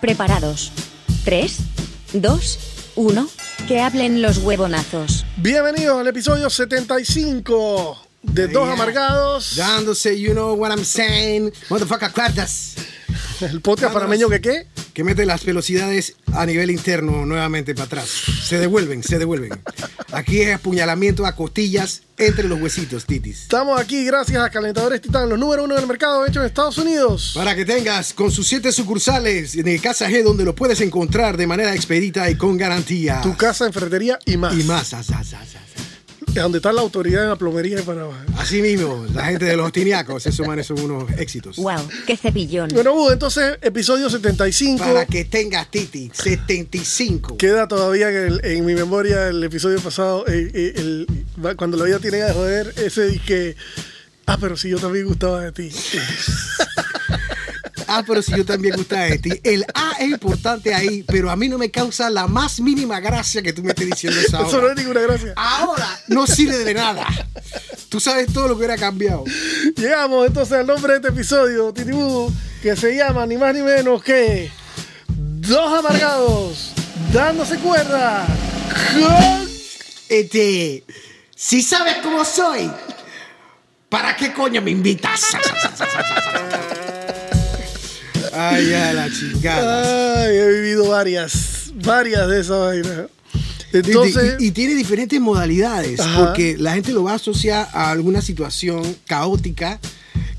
Preparados. 3, 2, 1. Que hablen los huevonazos. Bienvenidos al episodio 75 de Dos Yeah. Amargados. Dándose, you know what I'm saying. Motherfucker, cuerdas. El podcast panameño que qué? Que mete las velocidades a nivel interno nuevamente para atrás. Se devuelven, se devuelven. Aquí es apuñalamiento a costillas entre los huesitos, titis. Estamos aquí gracias a Calentadores Titán, los número uno del mercado hechos en Estados Unidos. Para que tengas con sus siete sucursales en el Casa G donde lo puedes encontrar de manera expedita y con garantía. Tu casa en ferretería y más. Y más. as, as, as, as. Donde está la autoridad en la plomería de Panamá. Así mismo, la gente de los tiniacos, esos manes son unos éxitos. Wow, qué cepillón. Bueno, entonces, episodio 75. Para que tengas, Titi, 75. Queda todavía en, el- en mi memoria el episodio pasado, el- cuando la vida tiene que joder, ese dije, ah, pero si yo también gustaba de ti. Ah, pero si yo también gustaba de ti. El A es importante ahí, pero a mí no me causa la más mínima gracia que tú me estés diciendo eso Eso no ahora. es ninguna gracia. Ahora no sirve de nada. Tú sabes todo lo que hubiera cambiado. Llegamos entonces al nombre de este episodio, Titibudo, que se llama ni más ni menos que Dos Amargados, dándose cuerda. con- Este, si sabes cómo soy, ¿para qué coño me invitas? Ay, a la chingada. Ay, he vivido varias, varias de esas vainas. Y- Entonces, y, y tiene diferentes modalidades, Ajá. porque la gente lo va a asociar a alguna situación caótica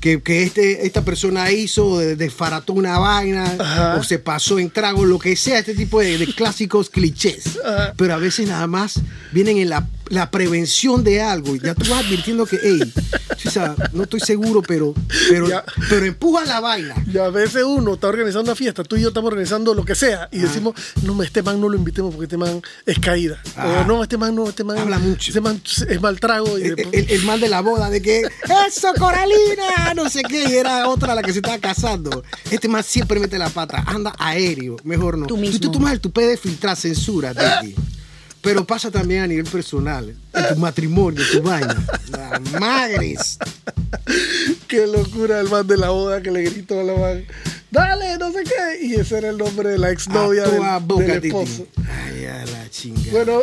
que, que este, esta persona hizo, de- desfarató una vaina, Ajá. o se pasó en trago, lo que sea, este tipo de, de clásicos clichés. Ajá. Pero a veces nada más vienen en la, la prevención de algo, y ya tú vas advirtiendo que, hey, chusa, no estoy seguro, pero, pero, Ya. pero empuja la vaina. y a veces uno está organizando una fiesta, tú y yo estamos organizando lo que sea, y decimos, no, este man no lo invitemos porque este man es caída. Ah. O no, este man no, este man Habla mucho. Este man es mal trago. Y El, después- el- el mal de la boda, de que eso, Coralina, no sé qué, y era otra la que se estaba casando. Este man siempre mete la pata, anda aéreo, mejor no. Tú mismo. tú tomas el tupé de filtrar censura, Titi. Pero pasa también a nivel personal, en tu matrimonio, tu vaina. La madres. Qué locura el man de la boda que le gritó a la man. Dale, no sé qué. Y ese era el nombre de la exnovia del, boca, del Titi. esposo. Ay, a la chingada. Bueno,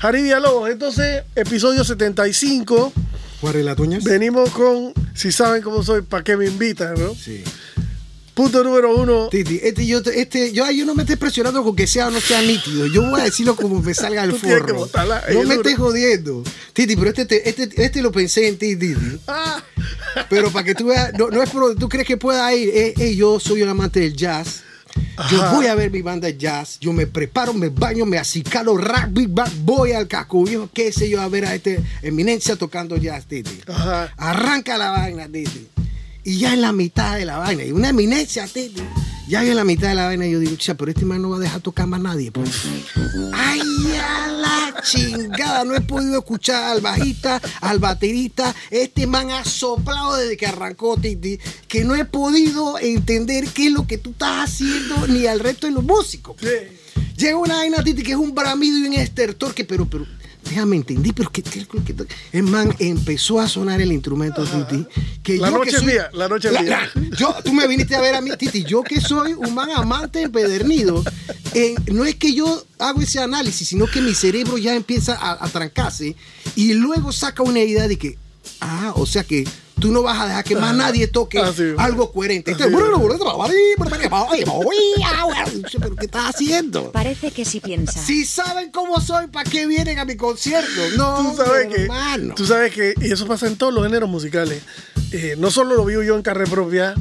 Jari Villalobos, entonces, episodio 75. Venimos con, si saben cómo soy, ¿para qué me invitan, no? Sí. Punto número uno. Titi, este, yo, te- este, yo, yo no me estés presionando con que sea o no sea nítido. Yo voy a decirlo como me salga que forro. botarla No me estés jodiendo. Titi, pero este, te- este, este lo pensé en ti, Titi. Ah, Pero para que tú veas, no, no es por, tú crees que pueda ir. Eh, eh, yo soy un amante del jazz. Yo voy a ver mi banda de jazz. Yo me preparo, me baño, me acicalo, band, voy al casco viejo, qué sé yo, a ver a este eminencia tocando jazz, Titi. Arranca la vaina, Titi. Y ya en la mitad de la vaina, y una eminencia, Titi. Ya en la mitad de la vaina yo digo, "Cha, pero este man no va a dejar tocar más nadie. Pues. Ay, a la chingada, no he podido escuchar al bajista, al baterista. Este man ha soplado desde que arrancó Titi, que no he podido entender qué es lo que tú estás haciendo, ni al resto de los músicos. sí. Llega una vaina, Titi, que es un bramido y un estertor, que pero, pero, déjame entender, pero que, que- el man empezó a sonar el instrumento, Titi. Que La yo noche que es soy- mía, la noche es La- mía. la- yo, tú me viniste a ver a mí, Titi, yo que soy un man amante empedernido, eh, no es que yo hago ese análisis, sino que mi cerebro ya empieza a, a trancarse y luego saca una idea de que, ah, o sea que tú no vas a dejar que más nadie toque Ah, algo coherente. Así pero ¿qué estás haciendo? Parece que sí piensa. Si saben cómo soy, ¿para qué vienen a mi concierto? No, tú sabes que hermano. tú sabes que y eso pasa en todos los géneros musicales Eh, no solo lo vivo yo en carne propia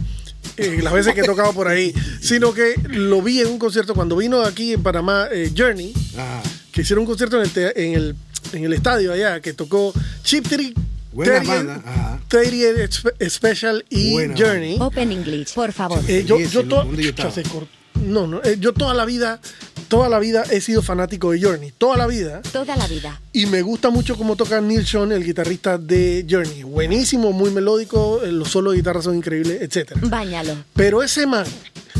eh, las veces que he tocado por ahí sino que lo vi en un concierto cuando vino aquí en Panamá eh, Journey Ah, que hicieron un concierto en el, te- en el, en el estadio allá que tocó Chip Trick Buena 30th banda, ajá. 30th Spe- Special y Buena Journey Open English, por favor. Eh, yo, Sí, yo to- ¿dónde yo no, no. eh, yo toda la vida, toda la vida he sido fanático de Journey. Toda la vida. Toda la vida. Y me gusta mucho cómo toca Neil Sean, el guitarrista de Journey. Buenísimo, muy melódico, eh, los solos de guitarra son increíbles, etc. Báñalo. Pero ese man,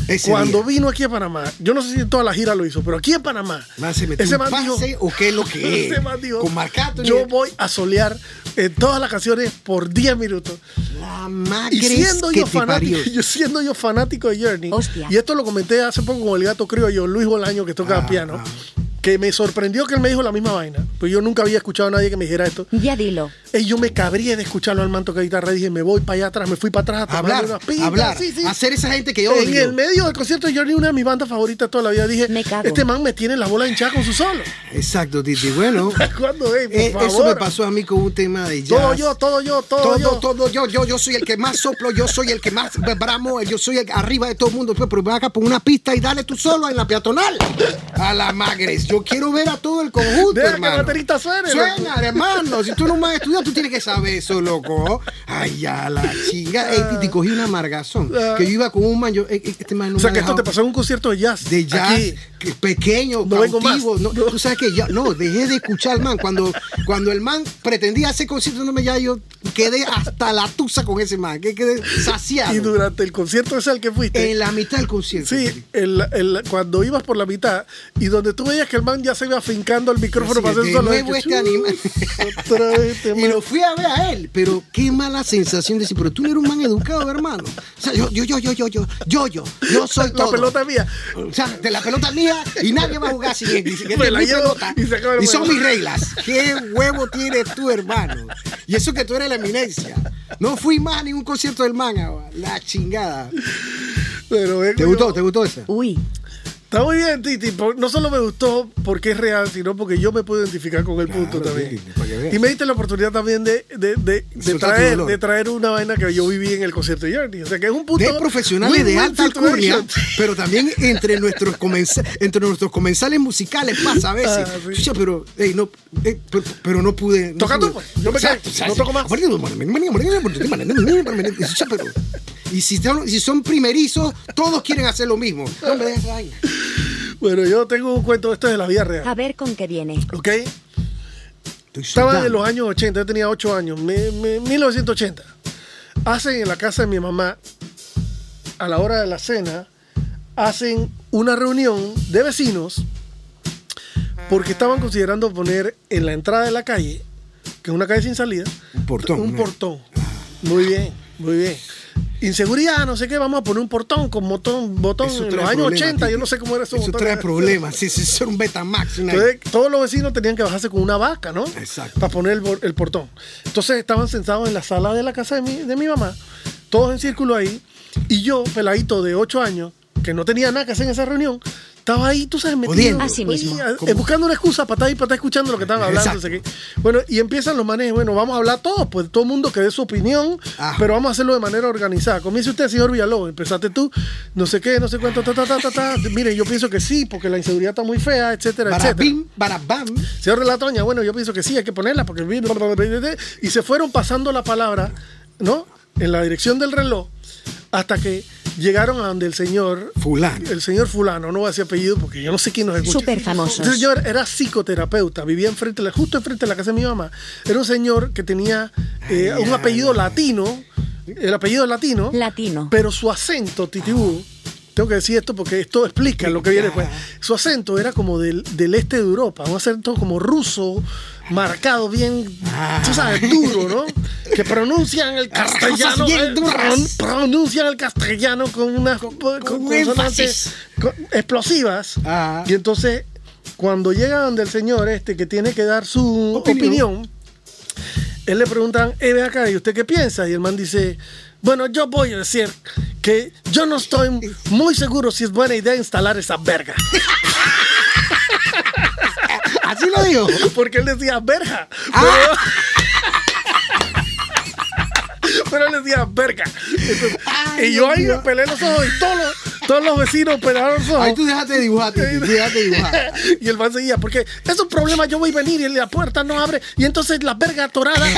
Ese cuando día. vino aquí a Panamá, yo no sé si en toda la gira lo hizo, pero aquí en Panamá, Man, se metió ese man dijo, o qué es lo que es. ese man dijo, Con Marc Anthony. yo voy a solear en todas las canciones por 10 minutos. La Y magre siendo que yo te fanático, parió. yo siendo yo fanático de Journey, Hostia. y esto lo comenté hace poco con el gato criollo, Luis Bolaño, que toca Ah, piano, ah. Que me sorprendió que él me dijo la misma vaina, pues yo nunca había escuchado a nadie que me dijera esto. Ya dilo. Y yo me cabría de escucharlo al man tocar guitarra, dije, me voy para allá atrás, me fui para atrás a Hablar, unas pintas, hablar, sí, sí. hacer esa gente que yo En odio. el medio del concierto de Journey, una de mis bandas favoritas toda la vida, dije, Me cago. este man me tiene la bola hinchada con su solo. Exacto, Titi. Bueno, ¿Cuándo, ey, por eh, favor? eso me pasó a mí con un tema de jazz. Todo yo, todo yo, todo, Todo, yo. todo, yo, yo, yo soy el que más soplo, yo soy el que más bramo, yo soy el arriba de todo el mundo. Pues, Pero ven acá por una pista y dale tú solo en la peatonal. A la magres. Yo quiero ver a todo el conjunto, Deja que el hermano. baterista suene, Suena, loco. hermano. Si tú no me has estudiado, tú tienes que saber eso, loco. Ay, ya la chinga. Ey, Titi, cogí una amargazón. Que yo iba con un man, yo, eh, eh, este man no O sea, me que esto te pasó en un concierto de jazz. de jazz Aquí. que- pequeño, No vengo más. No, No. Tú sabes que ya, no, dejé de escuchar al man. Cuando, cuando el man pretendía hacer concierto, no me ya yo quedé hasta la tusa con ese man, que quedé saciado. Y durante el concierto ese al que fuiste. en la mitad del concierto. Sí, el- el- cuando ibas por la mitad y donde tú veías que el man ya se iba afincando el micrófono para hacer solo. nuevo este animal. Otra vez Y lo fui a ver a él, pero qué mala sensación de decir, pero tú eres un man educado, hermano. O sea, yo, yo, yo, yo, yo, yo, yo, yo, yo soy La todo. pelota es mía. O sea, de la pelota mía y nadie va a jugar sin él. Me la mi llevo pelota y se acaba el y son mis reglas. ¿Qué huevo tienes tú, hermano? Y eso que tú eres la eminencia. No fui más a ningún concierto del man, la chingada. Pero ¿Te gustó? ¿Te gustó esa? Uy. Está muy bien, Titi. No solo me gustó porque es real, sino porque yo me puedo identificar con el Claro, punto también. Titi. Y me diste la oportunidad también de, de, de, traer, de traer una vaina que yo viví en el concierto de Journey. O sea, que es un punto. de profesionales de alta alcurnia, pero también entre nuestros, comensa- entre nuestros comensales musicales pasa a veces. Ah, sí. Chucha, pero, ey, no, ey, pero, pero no pude. no Toca tú, pues. Yo me No toco más. Pero- Y si son, si son primerizos, todos quieren hacer lo mismo. No me dejes vaina. Bueno, yo tengo un cuento, esto es de la vida real. A ver con qué viene. ¿Ok? Estoy Estaba en los años 80, yo tenía 8 años, me- me- 1980. Hacen en la casa de mi mamá, a la hora de la cena, hacen una reunión de vecinos porque estaban considerando poner en la entrada de la calle, que es una calle sin salida, Un portón, Un ¿no? portón. Muy bien, muy bien. Inseguridad, no sé qué, vamos a poner un portón con botón, botón Eso en los años problemas, 80, Titi. yo no sé cómo era eso. Eso trae problemas. Si si son un Betamax. una- Entonces, todos los vecinos tenían que bajarse con una vaca, ¿no? Exacto. Para poner el portón. Entonces estaban sentados en la sala de la casa de mi, de mi mamá, todos en círculo ahí, y yo, peladito de 8 años, que no tenía nada que hacer en esa reunión, estaba ahí, tú sabes, metido. Así mismo. oye, eh, buscando una excusa para estar ahí, para estar escuchando lo que estaban hablando. Exacto. no sé qué. Bueno, y empiezan los manes, bueno, vamos a hablar todos, pues todo el mundo que dé su opinión, Ah. pero vamos a hacerlo de manera organizada. Comience usted, señor Villalobos, empezaste tú, no sé qué, no sé cuánto, ta, ta, ta, ta, ta. Miren, yo pienso que sí, porque la inseguridad está muy fea, etcétera, etcétera. Barabim, barabam. Señor de la Toña, bueno, yo pienso que sí, hay que ponerla porque... Y se fueron pasando la palabra, ¿no? En la dirección del reloj hasta que llegaron a donde el señor... Fulano. El señor fulano, no voy a decir apellido porque yo no sé quién nos escucha. Súper famosos. El señor era psicoterapeuta, vivía enfrente, justo enfrente de la casa de mi mamá. Era un señor que tenía eh, un apellido latino, el apellido latino, Latino. pero su acento, titibú, tengo que decir esto porque esto explica lo que viene después. Su acento era como del, del este de Europa, un acento como ruso, marcado, bien, tú sabes, duro, ¿no? Que pronuncian el castellano, bien eh, pronuncian el castellano con unas con, con consonantes explosivas. Ah. Y entonces, cuando llega donde el señor este que tiene que dar su Opinión. opinión él le preguntan, eh, acá, ¿y usted qué piensa? Y el man dice, bueno, yo voy a decir que yo no estoy muy seguro si es buena idea instalar esa verga. Así lo digo. Porque él decía verga. Ah. Pero, pero él decía verga. Entonces, Ay, y yo ahí Dios me pelé los ojos y todos los, todos los vecinos pelaron los ojos. Ahí tú dejaste de dibujar, Titi, tú dejaste de dibujar. y el man seguía, porque es un problema, yo voy a venir y la puerta no abre, y entonces la verga atorada. y-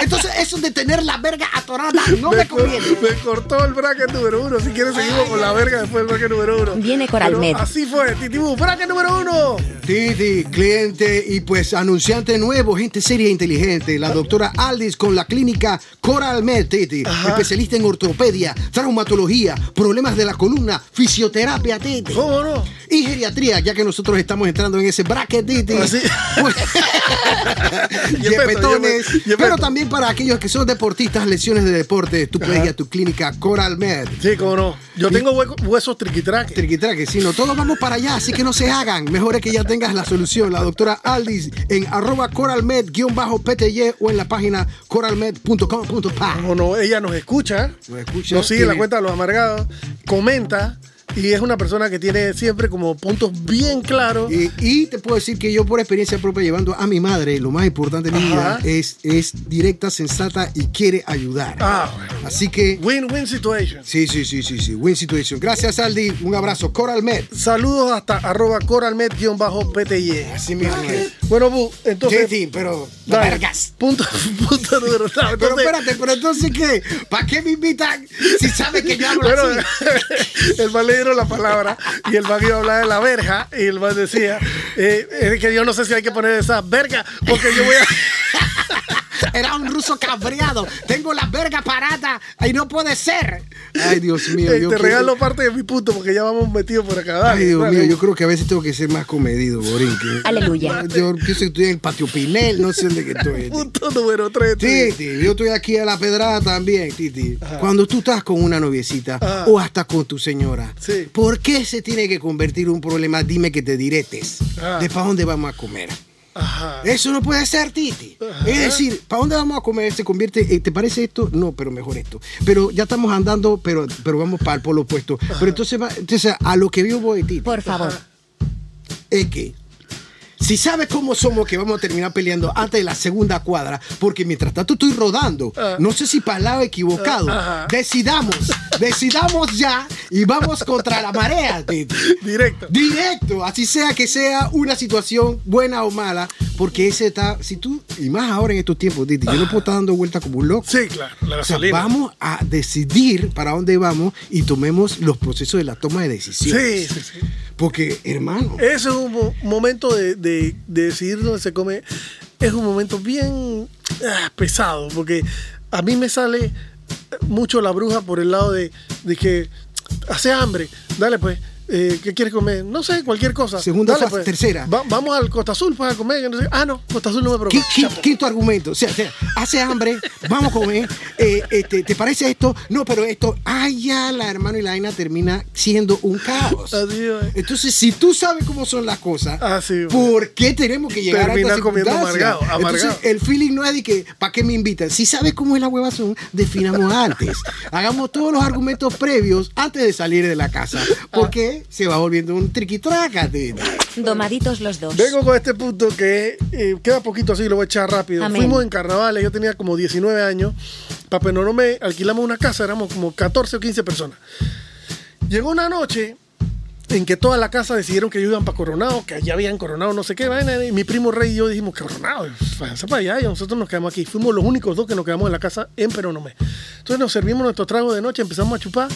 Entonces, eso de tener la verga atorada no me cor- conviene. me cortó el bracket número uno. Si quieres, seguimos con la verga después del bracket número uno. Viene Coral Pero Med. Así fue, Titibú. Bracket número uno. Titi, cliente y pues anunciante nuevo, gente seria e inteligente. La doctora Aldis con la clínica Coral Med, Titi. Especialista en ortopedia, traumatología, problemas de la columna, fisioterapia, Titi. ¿Cómo no? Y geriatría, ya que nosotros estamos entrando en ese bracket, Titi. Así. Pues, yepetones. yepe- yepeto. Pero también para aquellos que son deportistas, lesiones de deporte, tú puedes ir a tu clínica Coral Med. Sí, cómo no. Yo tengo hueco- huesos triquitraques. Triquitraque, sí, no, todos vamos para allá, así que no se hagan. Mejor es que ya tengas la solución. La doctora Aldis en arroba coralmed-pty o en la página coralmed.com.pa. ¿Cómo no? Ella nos escucha. Nos escucha, Nos sigue en la tiene- cuenta de los amargados. Comenta. Y es una persona que tiene siempre como puntos bien claros. Y, y te puedo decir que yo por experiencia propia llevando a mi madre, lo más importante de mi vida es, es directa, sensata y quiere ayudar. Ah, bueno. Así que, Win-win situation. sí, sí, sí, sí, sí, win situation. Gracias Aldi, un abrazo. Coral Med. Saludos hasta arroba coralmed-pty. Así mismo es. Bueno, Bu, entonces. Sí, sí, pero dale, vergas. Punto, punto número no, Pero espérate, pero entonces qué? ¿Para qué me invitan si saben que yo hablo Bueno, así? el man la palabra y el man iba a hablar de la verja y el man decía eh, es que yo no sé si hay que poner esa verga porque yo voy a... Era un ruso cabreado. Tengo la verga parada y no puede ser. Ay, Dios mío. Yo te quiero- regalo parte de mi punto porque ya vamos metidos por acá. Dale, Ay, Dios dale. mío, yo creo que a veces tengo que ser más comedido, Borinque. Aleluya. Yo pienso que estoy en el patio Pinel, no sé dónde que estoy. Punto número 3. Titi, yo estoy aquí a la pedrada también, Titi. Cuando tú estás con una noviecita Ajá. o hasta con tu señora, Sí. ¿por qué se tiene que convertir un problema? Dime que te diretes. Ah. De para dónde vamos a comer. Ajá. Eso no puede ser, Titi. Ajá. Es decir, ¿para dónde vamos a comer? Se convierte, eh, ¿te parece esto? No, pero mejor esto. Pero ya estamos andando, pero, pero vamos para el polo opuesto. Pero entonces, va- entonces, a lo que yo voy, Titi, Por favor. es que si sabes cómo somos que vamos a terminar peleando antes de la segunda cuadra, porque mientras tanto estoy rodando, Ah. no sé si para el lado equivocado, Ajá. decidamos, decidamos ya y vamos contra la marea. Directo. Directo, así sea que sea una situación buena o mala, porque ese está, si tú, y más ahora en estos tiempos, Titi, yo no puedo estar dando vueltas como un loco. Sí, claro. La O sea, gasolina. vamos a decidir para dónde vamos y tomemos los procesos de la toma de decisiones. Sí, sí, sí. Porque, hermano, Ese es un mo- momento de, de- de decidir dónde se come. Es un momento bien ah, pesado, porque a mí me sale mucho la bruja por el lado de, de que hace hambre. Dale, pues. Eh, ¿Qué quieres comer? No sé, cualquier cosa. Segunda Dale, fase, pues. tercera. Va- vamos al Costa Azul pues, a comer. no sé- Ah, no, Costa Azul no me preocupa. qui- Quinto argumento, o sea, o sea, hace hambre, vamos a comer, eh, este, ¿te parece esto? No, pero esto, ay, ya, la hermano y la vaina termina siendo un caos. Así es. Entonces, si tú sabes cómo son las cosas, Así es. ¿por qué tenemos que llegar Terminar a esta comiendo amargado, amargado. Entonces, el feeling no es de que, ¿para qué me invitan? Si sabes cómo es la huevazón, definamos antes. Hagamos todos los argumentos previos antes de salir de la casa, porque se va volviendo un triquitraca. tío. Domaditos los dos. Vengo con este punto que eh, queda poquito así, lo voy a echar rápido. Amén. Fuimos en carnavales, yo tenía como 19 años. Para me alquilamos una casa, éramos como 14 o 15 personas. Llegó una noche en que toda la casa decidieron que iban para Coronado, que allá habían Coronado, no sé qué vaina. Y mi primo Rey y yo dijimos, Coronado, váyanse para allá. Y nosotros nos quedamos aquí. Fuimos los únicos dos que nos quedamos en la casa en Peronomé. Entonces nos servimos nuestro trago de noche, empezamos a chupar,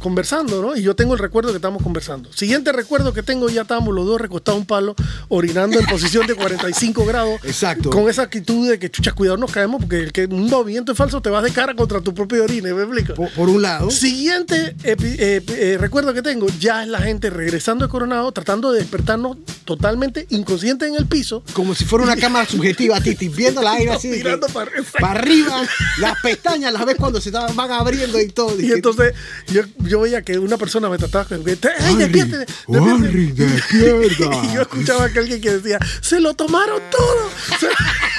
conversando, ¿no? Y yo tengo el recuerdo que estamos conversando. Siguiente recuerdo que tengo, ya estábamos los dos recostados a un palo, orinando en posición de 45 grados. Exacto. Con esa actitud de que, chucha, cuidado, nos caemos, porque el que un movimiento es falso te vas de cara contra tu propio orine, ¿me explico? Por, por un lado, Siguiente epi- eh, eh, recuerdo que tengo, ya es la gente regresando de Coronado, tratando de despertarnos totalmente inconscientes en el piso. como si fuera una cámara subjetiva, Titi, viendo la aire así. de que- Mirando para- para arriba, las pestañas las ves cuando se van abriendo y todo. Y entonces yo, yo veía que una persona me trataba con ¡Ey, despiértete". despierta. Y yo escuchaba que alguien que decía, ¡se lo tomaron todo!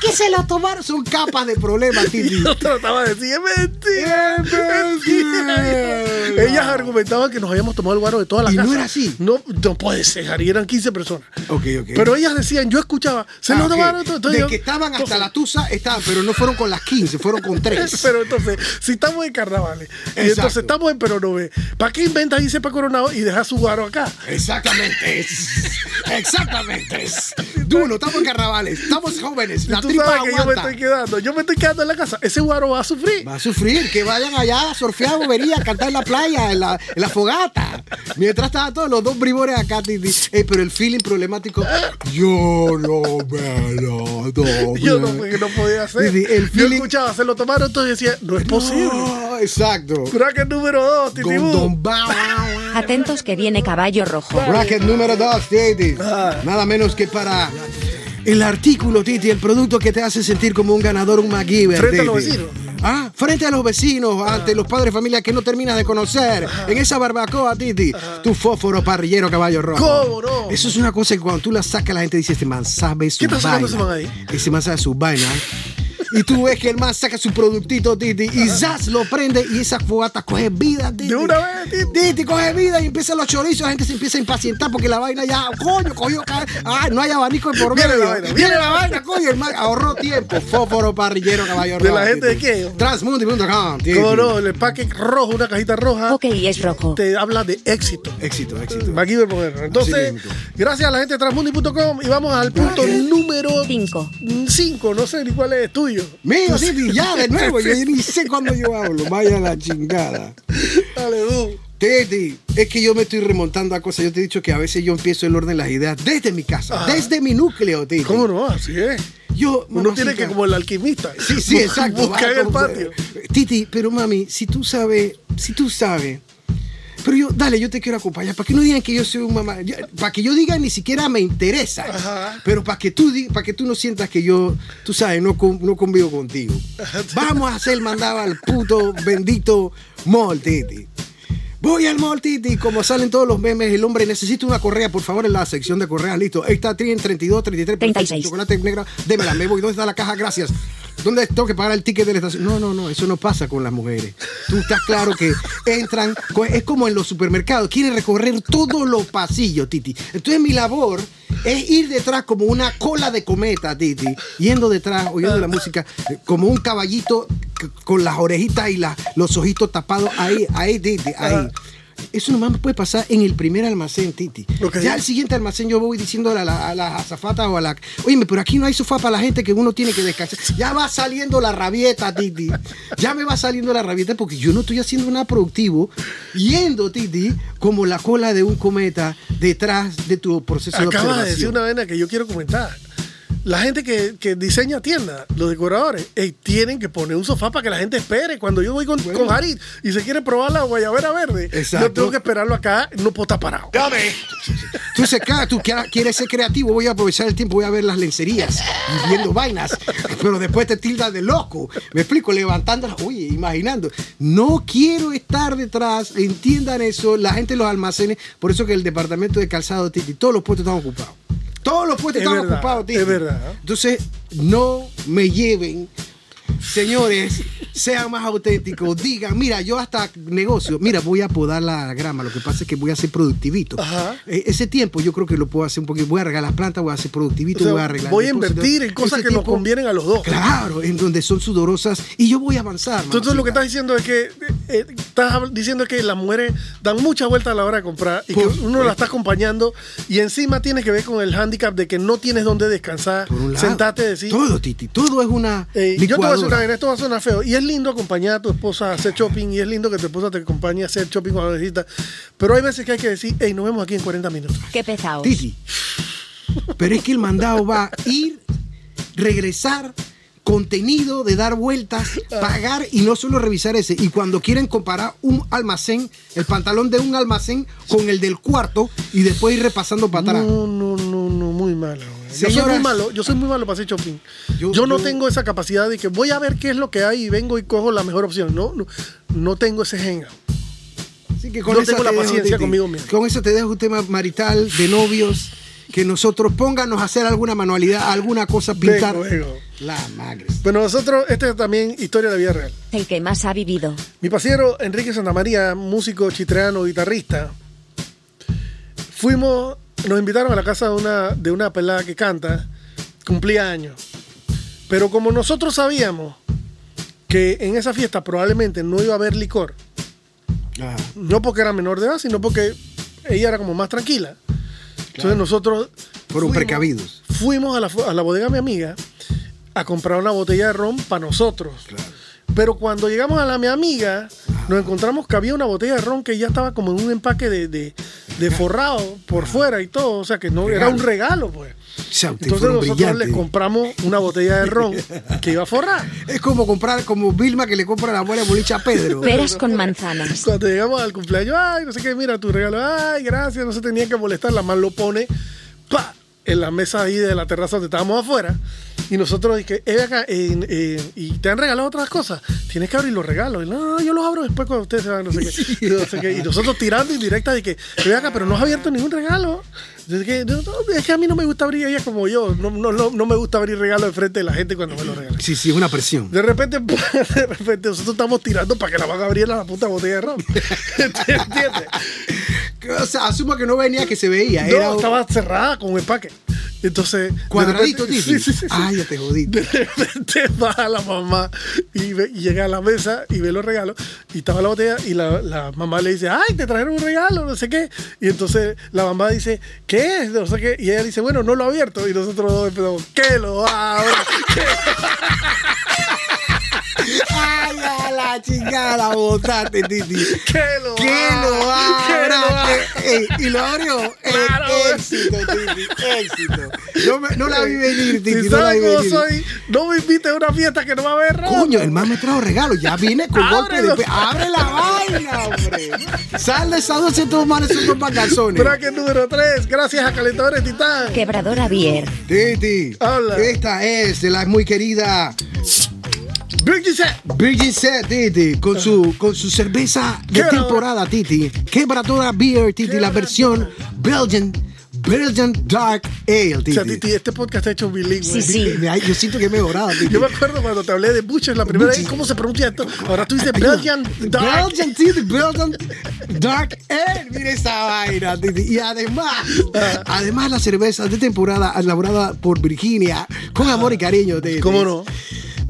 Es que se lo tomaron, son capas de problemas, Y Titi. yo trataba de decir, ¡es mentira! ¡Es mentira! Ellas argumentaban que nos habíamos tomado el guaro de toda la ¿Y no casa. era así? No, no puede ser, Harry, eran 15 personas. Ok, ok. Pero ellas decían, yo escuchaba, se Ah, lo tomaron todo. Entonces De yo- que estaban hasta entonces- la tusa, estaban, pero no fueron con las 15, fueron con 3. Pero entonces, si estamos en carnavales, y entonces estamos en Peronove, ¿para qué inventas irse para Coronado y dejar su guaro acá? Exactamente. Exactamente. Duro, estamos en carnavales, estamos jóvenes, Y la tú tripa sabes que yo me estoy quedando, yo me estoy quedando en la casa, ese guaro va a sufrir. Va a sufrir, que vayan allá a surfear, bobería, a cantar en la playa, en la, en la fogata. Mientras estaban todos los dos bribores acá, Titi. Ey, pero el feeling problemático, yo no me lo tomo. Yo no, que no podía hacer. El Yo feeling- escuchaba, se lo tomaron todo y decía, no es posible. No, exacto. Bracket número 2, Con Titibú. Atentos que viene caballo rojo. Bracket número 2, Titi. Ah. Nada menos que para el artículo, Titi, el producto que te hace sentir como un ganador, un MacGyver. Frente a los vecinos. Ah, frente a los vecinos, ante los padres de familia que no terminas de conocer. En esa barbacoa, Titi. Tu fósforo parrillero caballo rojo. ¿Cómo no? Eso es una cosa que cuando tú la sacas, la gente dice: Este man sabe su ¿Qué está vaina. ese man ahí? Ese man sabe su vaina. Y tú ves que el man saca su productito, Titi, y Zaz lo prende y esa fogata coge vida, Titi. De una vez, Titi. Titi coge vida y empiezan los chorizos, la gente se empieza a impacientar porque la vaina ya, coño, cogió, ah, no hay abanico por Viene medio. la vaina, viene la vaina, coño, el man ahorró tiempo. Fósforo, parrillero, caballo ¿De la gente de qué? Transmundi.com. Titi. ¿Cómo no? El empaque rojo, una cajita roja, Ok, es rojo. te habla de éxito. Éxito, éxito. MacGyver moderno. Entonces, mismo. gracias a la gente de Transmundi.com y vamos al punto número Cinco. 5. No sé ni cuál es tuyo. Mío, Titi, ya de nuevo, yo ni sé cuándo yo hablo. Vaya la chingada. Dale, du. Titi, es que yo me estoy remontando a cosas. Yo te he dicho que a veces yo empiezo el orden de las ideas desde mi casa, Ajá. desde mi núcleo, Titi. ¿Cómo no? Así es. Yo, Uno tiene que, como el alquimista, Sí, sí, exacto. buscar el patio. Titi, pero mami, si tú sabes, si tú sabes. Pero yo, dale, yo te quiero acompañar. Para que no digan que yo soy un mamá. ya- Para que yo diga ni siquiera me interesa. Ajá. Pero para que tú para que tú no sientas que yo, tú sabes, no, no convivo contigo. Vamos a hacer mandado al puto bendito mall, Titi. Voy al mall, Titi, como salen todos los memes, el hombre necesita una correa, por favor, en la sección de correas, listo. Ahí está, tienen 32, 33, perfecto, 36. chocolate negro, démela, me voy, ¿dónde está la caja? Gracias. ¿Dónde tengo que pagar el ticket de la estación? No, no, no, eso no pasa con las mujeres. Tú estás claro que entran, es como en los supermercados, quieren recorrer todos los pasillos, Titi. Entonces mi labor es ir detrás como una cola de cometa, Titi, yendo detrás, oyendo la música, como un caballito con las orejitas y la- los ojitos tapados, ahí, ahí, Titi, ahí. Eso nomás me puede pasar en el primer almacén, Titi. Ok. Ya al siguiente almacén yo voy diciendo a la, a la azafata o a la... Oye, pero aquí no hay sofá para la gente que uno tiene que descansar. Ya va saliendo la rabieta, Titi. Ya me va saliendo la rabieta porque yo no estoy haciendo nada productivo yendo, Titi, como la cola de un cometa detrás de tu proceso de Acabas de observación. decir una vena que yo quiero comentar. La gente que, que diseña tiendas, los decoradores, ey, tienen que poner un sofá para que la gente espere. Cuando yo voy con, Bueno. con Harit y se quiere probar la guayabera verde, Exacto. yo tengo que esperarlo acá, no puedo estar parado. Claro, tú quieras- quieres ser creativo, voy a aprovechar el tiempo, voy a ver las lencerías y viendo vainas, pero después te tildas de loco. Me explico, levantándolas, oye, imaginando. No quiero estar detrás, entiendan eso, la gente en los almacenes, por eso que el departamento de calzado, Titi, todos los puestos están ocupados. Todos los puestos Es están verdad, ocupados, Titi. es verdad. Entonces, no me lleven. Señores, sean más auténticos, digan, mira, yo hasta negocio, mira, voy a podar la grama, lo que pasa es que voy a ser productivito. Ajá. Eh, ese tiempo yo creo que lo puedo hacer un poquito, voy a regar las plantas, voy a hacer productivito, O sea, voy a arreglar. voy a depósitos. invertir en cosas Ese que nos convienen a los dos. Claro, en donde son sudorosas y yo voy a avanzar. Entonces lo que estás mamacita. diciendo es que eh, eh, estás hab- diciendo que las mujeres dan mucha vuelta a la hora de comprar y que uno la está acompañando y encima tienes que ver con el handicap de que no tienes dónde descansar, Por un lado, sentarte y decir, Todo, Titi, todo es una Eh, yo te voy a licuadora. Vaina, esto va a sonar feo. Y es lindo acompañar a tu esposa a hacer shopping y es lindo que tu esposa te acompañe a hacer shopping cuando necesitas. Pero hay veces que hay que decir, hey, nos vemos aquí en 40 minutos. Qué pesados. Titi. Pero es que el mandado va a ir, regresar, contenido de dar vueltas, pagar y no solo revisar ese. Y cuando quieren comparar un almacén, el pantalón de un almacén con el del cuarto y después ir repasando para atrás. No, no, no, no, muy malo. Güey. Yo soy Señoras- muy malo, yo soy muy malo para hacer shopping. Yo, Yo- no yo- tengo esa capacidad de que voy a ver qué es lo que hay y vengo y cojo la mejor opción. No, no, no tengo ese genio. Así que Yo esa tengo la te dejo, paciencia Titi. conmigo mismo. Con eso te dejo un tema marital, de novios. que nosotros pónganos a hacer alguna manualidad, alguna cosa, pintar. Vengo, vengo. La madre. Bueno, nosotros, esta es también historia de la vida real. El que más ha vivido. Mi pasiero Enrique Santamaría, músico chitreano, guitarrista, fuimos, nos invitaron a la casa de una, de una pelada que canta, cumplía años. Pero como nosotros sabíamos que en esa fiesta probablemente no iba a haber licor, Ajá. no porque era menor de edad, sino porque ella era como más tranquila. Entonces nosotros Fueron fuimos- precavidos. fuimos a la, a la bodega de mi amiga a comprar una botella de ron para nosotros. Pero cuando llegamos a la mi amiga, nos encontramos que había una botella de ron que ya estaba como en un empaque de, de- de forrado por fuera y todo. O sea que no era un regalo, pues. Entonces nosotros brillantes. les compramos una botella de ron que iba a forrar. Es como comprar, como Vilma que le compra la abuela de boliche a Pedro. Peras con manzanas. Cuando llegamos al cumpleaños, ay, no sé qué, mira tu regalo, ay, gracias, no se tenía que molestar, la más lo pone, pa, en la mesa ahí de la terraza donde estábamos afuera. Y nosotros dije, eh, acá, eh, eh, y te han regalado otras cosas, tienes que abrir los regalos. Y, no, no, no, yo los abro después cuando ustedes se van, no sé qué. Y, no sé qué. Y nosotros tirando indirecta de que, ve acá, pero no has abierto ningún regalo. Es que, no, es que a mí no me gusta abrir, ella como yo, no, no, no, no me gusta abrir regalos de frente de la gente cuando me los regalan. Sí, sí, es una presión. De repente, de repente, nosotros estamos tirando para que la van a abrir la puta botella de ron. ¿Entiendes? O sea, asuma que no venía que se veía. No, Era estaba cerrada con empaque. Entonces. cuadradito, repente-. Sí, sí, sí. Ay, ya te jodiste. De repente baja la mamá y, ve- y llega a la mesa y ve los regalos y estaba la botella y la, la mamá le dice, ay, te trajeron un regalo, no sé qué. Y entonces la mamá dice, ¿qué es? No sé qué. Y ella dice, bueno, no lo ha abierto. Y nosotros dos empezamos, ¿qué lo abra? Ay, a la chingada la botaste, Titi. ¿Qué lo Que lo abra? ¿Qué lo abra. abra? que- ey, y lo abrió. Ey, Claro, éxito, Titi. Éxito. No, me- no la vi venir, Titi. Si no la sabes vi cómo venir. soy, no me invites a una fiesta que no va a haber ron. Coño, el man me trajo regalos. Ya vine con golpe de Abre la vaina, hombre. Sal de esas 200 manes, esos dos vacazones. Bracket número 3, gracias a Calentadores Titán. Quebradora Bier. Titi. Habla. Esta es de la muy querida Virgin Set. Virgin Set, Titi, con su, con su cerveza de temporada, Titi. Quebradora Beer, Titi, la versión Belgian, Belgian Dark Ale, O Titi. sea, Titi, este podcast está hecho bilingüe. Sí, sí. Ay, Yo siento que he mejorado, Titi. Yo me acuerdo cuando te hablé de Butcher la primera vez, Butcher. ¿cómo se pronuncia esto? Ahora tú dices Belgian Dark. Belgian Titi, Belgian Dark Ale. Mira esa vaina, Titi. Y además, además la cerveza de temporada elaborada por Virginia con amor y cariño, Titi. ¿Cómo no?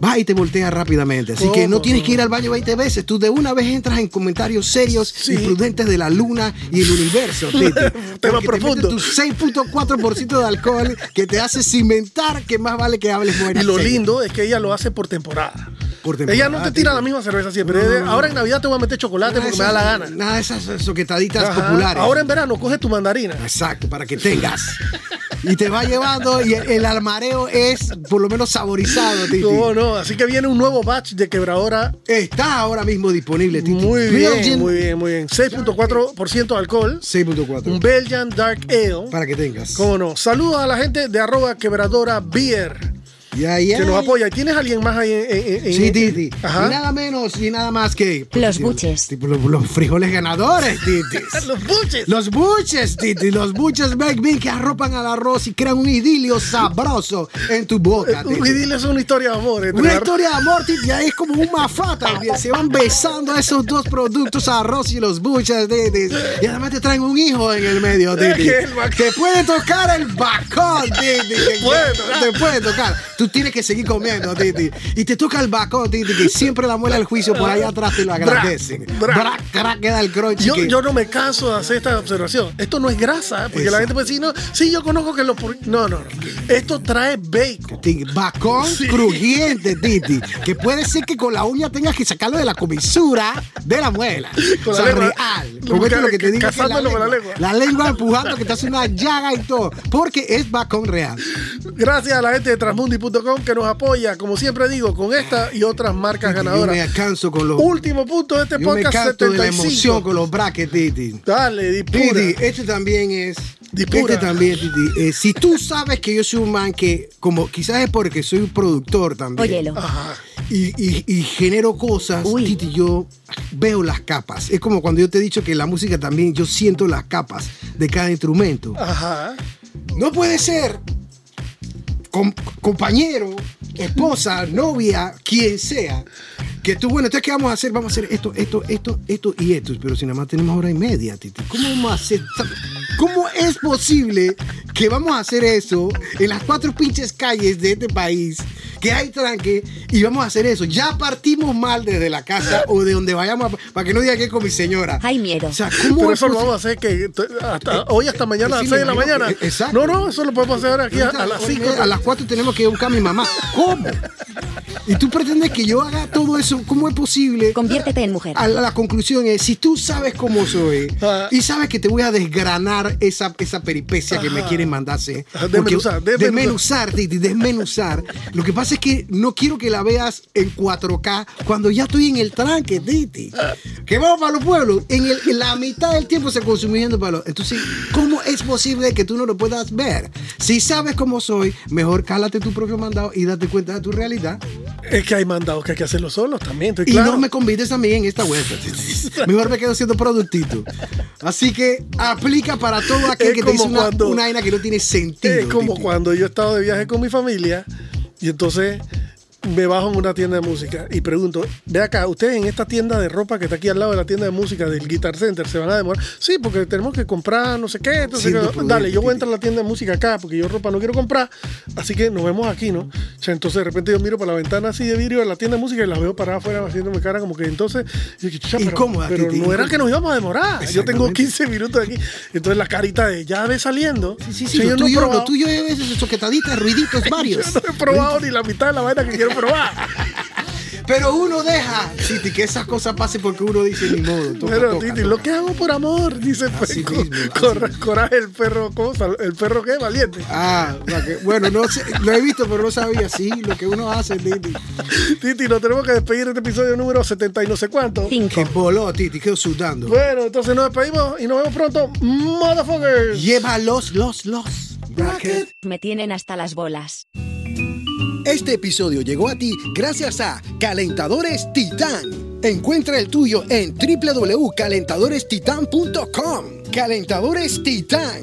Va y te voltea rápidamente. Así que no tienes que ir al baño 20 veces. Tú de una vez entras en comentarios serios Sí. y prudentes de la luna y el universo. Titi. Tema te profundo. metes tu 6.4% de alcohol que te hace cimentar que más vale que hables buena Y lo lindo es que ella lo hace por temporada. Por temporada, ella no te tira la misma cerveza siempre. No, no, no. Ahora en Navidad te voy a meter chocolate porque me da la gana. Nada de esas soquetaditas Ajá. populares. Ahora en verano coge tu mandarina. Exacto, para que tengas. Y te va llevando y el, el almareo es por lo menos saborizado, Titi. No, no. Así que viene un nuevo batch de quebradora. Está ahora mismo disponible, Titi. Muy bien, Belgian muy bien, muy bien. 6.4% de alcohol. 6.4. Un Belgian Dark Ale. Para que tengas. ¿Cómo no? Saludos a la gente de arroba quebradora beer Ya, ya. que nos apoya. ¿Tienes alguien más ahí en, en- en- Sí, en- Titi. Ajá. Y nada menos y nada más que. Los buches. Tipo, los, los frijoles ganadores, Titi. Los buches. Los buches, Titi. Los buches Baked Bean que arropan al arroz y crean un idilio sabroso en tu boca, Un Titi. idilio es una historia de amor. entre Una historia de amor, Titi, ahí es como un mafá también. Se van besando esos dos productos, arroz y los buches, Titi. Y además te traen un hijo en el medio, Titi. que el bacón. Te puede tocar el bacón, Titi. que- puede tocar. Te puede tocar. Tú tienes que seguir comiendo, Titi. Y te toca el bacón, Titi, que siempre la muela del juicio por ahí atrás te lo agradecen. bra. Queda el crunch. Yo, que- yo no me canso de hacer esta observación. Esto no es grasa, porque la gente puede decir, no, sí, yo conozco que los... No, no, no. Esto trae bacon. Bacón Sí. crujiente, Titi. Que puede ser que con la uña tengas que sacarlo de la comisura de la muela. Con o la sea, lengua. real. Con esto lo que te digo es la con la lengua, lengua. la lengua empujando que te hace una llaga y todo. Porque es bacón real. Gracias a la gente de Que nos apoya, como siempre digo, con esta y otras marcas Yo me ganadoras. canso con los. Último punto de este Yo me podcast de la 75. emoción con los brackets, Titi. Dale, dispura. Titi, este también es. Dipura. Este también, Titi. Eh, si tú sabes que yo soy un man que, como quizás es porque soy un productor también. Óyelo. Ajá. y, y- y genero cosas, Uy. Titi, yo veo las capas. Es como cuando yo te he dicho que la música también, yo siento las capas de cada instrumento. Ajá. No puede ser com- compañero, esposa, novia, quien sea. Que tú, bueno, entonces, ¿qué vamos a hacer? Vamos a hacer esto, esto, esto, esto y esto. Pero si nada más tenemos hora y media, Titi. ¿Cómo vamos a hacer? ¿Cómo es posible que vamos a hacer eso en las cuatro pinches calles de este país? Que hay tranque y vamos a hacer eso. Ya partimos mal desde la casa o de donde vayamos, a- para que no diga que es con mi señora. Hay miedo. O sea, ¿cómo Pero es eso lo vamos a hacer que hoy hasta mañana a Sí, las me 6 de la mañana. exacto. No, no, eso lo podemos hacer aquí a, a las 5. A las 4 tenemos que buscar a mi mamá. ¿Cómo? Y tú pretendes que yo haga todo eso. ¿Cómo es posible? Conviértete en mujer. A la, la conclusión es, si tú sabes cómo soy Ah. y sabes que te voy a desgranar esa, esa peripecia que me quieren mandarse. Desmenuzar, desmenuzar. desmenuzar, Titi, desmenuzar. Lo que pasa es que no quiero que la veas en 4K cuando ya estoy en el tranque, Titi. Que vamos para los pueblos. En, el- en la mitad del tiempo se consumiendo para los... Entonces, ¿cómo es posible que tú no lo puedas ver? Si sabes cómo soy, mejor cálate tu propio mandado y date cuenta de tu realidad. Es que hay mandados que hay que hacerlo solos también. Y claro. no me convites a mí en esta vuelta. Mejor me quedo siendo productito. Así que aplica para todo aquel Es que te dice una, cuando- una vaina que no tiene sentido. Es como cuando yo he estado de viaje con mi familia y entonces me bajo en una tienda de música y pregunto, ve acá, ustedes en esta tienda de ropa que está aquí al lado de la tienda de música del Guitar Center se van a demorar. Sí, porque tenemos que comprar no sé qué. Entonces, que- dale, yo voy a entrar a la tienda de música acá porque yo ropa no quiero comprar. Así que nos vemos aquí, ¿no? O sea, entonces de repente yo miro por la ventana así de vidrio de la tienda de música y la veo parada afuera haciéndome cara como que entonces... yo dije, "Chucha, pero- Incómoda, Pero no era que nos íbamos a demorar. Yo tengo Exactamente. 15 minutos aquí. Entonces la carita de ya ve saliendo. Sí, sí, O sí, sea, lo, yo no he tuyo, lo probado- tuyo es soquetaditas, ruiditos varios. yo no he probado ni la mitad de la vaina que quiero probar. Pero uno deja, Titi, que esas cosas pasen porque uno dice ni modo. toca, Pero, toca, Titi, toca. lo que hago por amor, dice Así pues, mismo, cor-. Coraje el perro, ¿cómo sal- ¿El perro qué? Valiente. Ah, que- bueno, no sé, lo he visto, pero no sabía. Sí, lo que uno hace, Titi. Titi, nos tenemos que despedir de este episodio número 70 y no sé cuánto. Que Cinco. voló, Titi, quedo sudando. Bueno, entonces nos despedimos y nos vemos pronto, motherfuckers. Llévalos, los, los. Bracket. Me tienen hasta las bolas. Este episodio llegó a ti gracias a Calentadores Titán. Encuentra el tuyo en www.calentadorestitan.com. Calentadores Titán.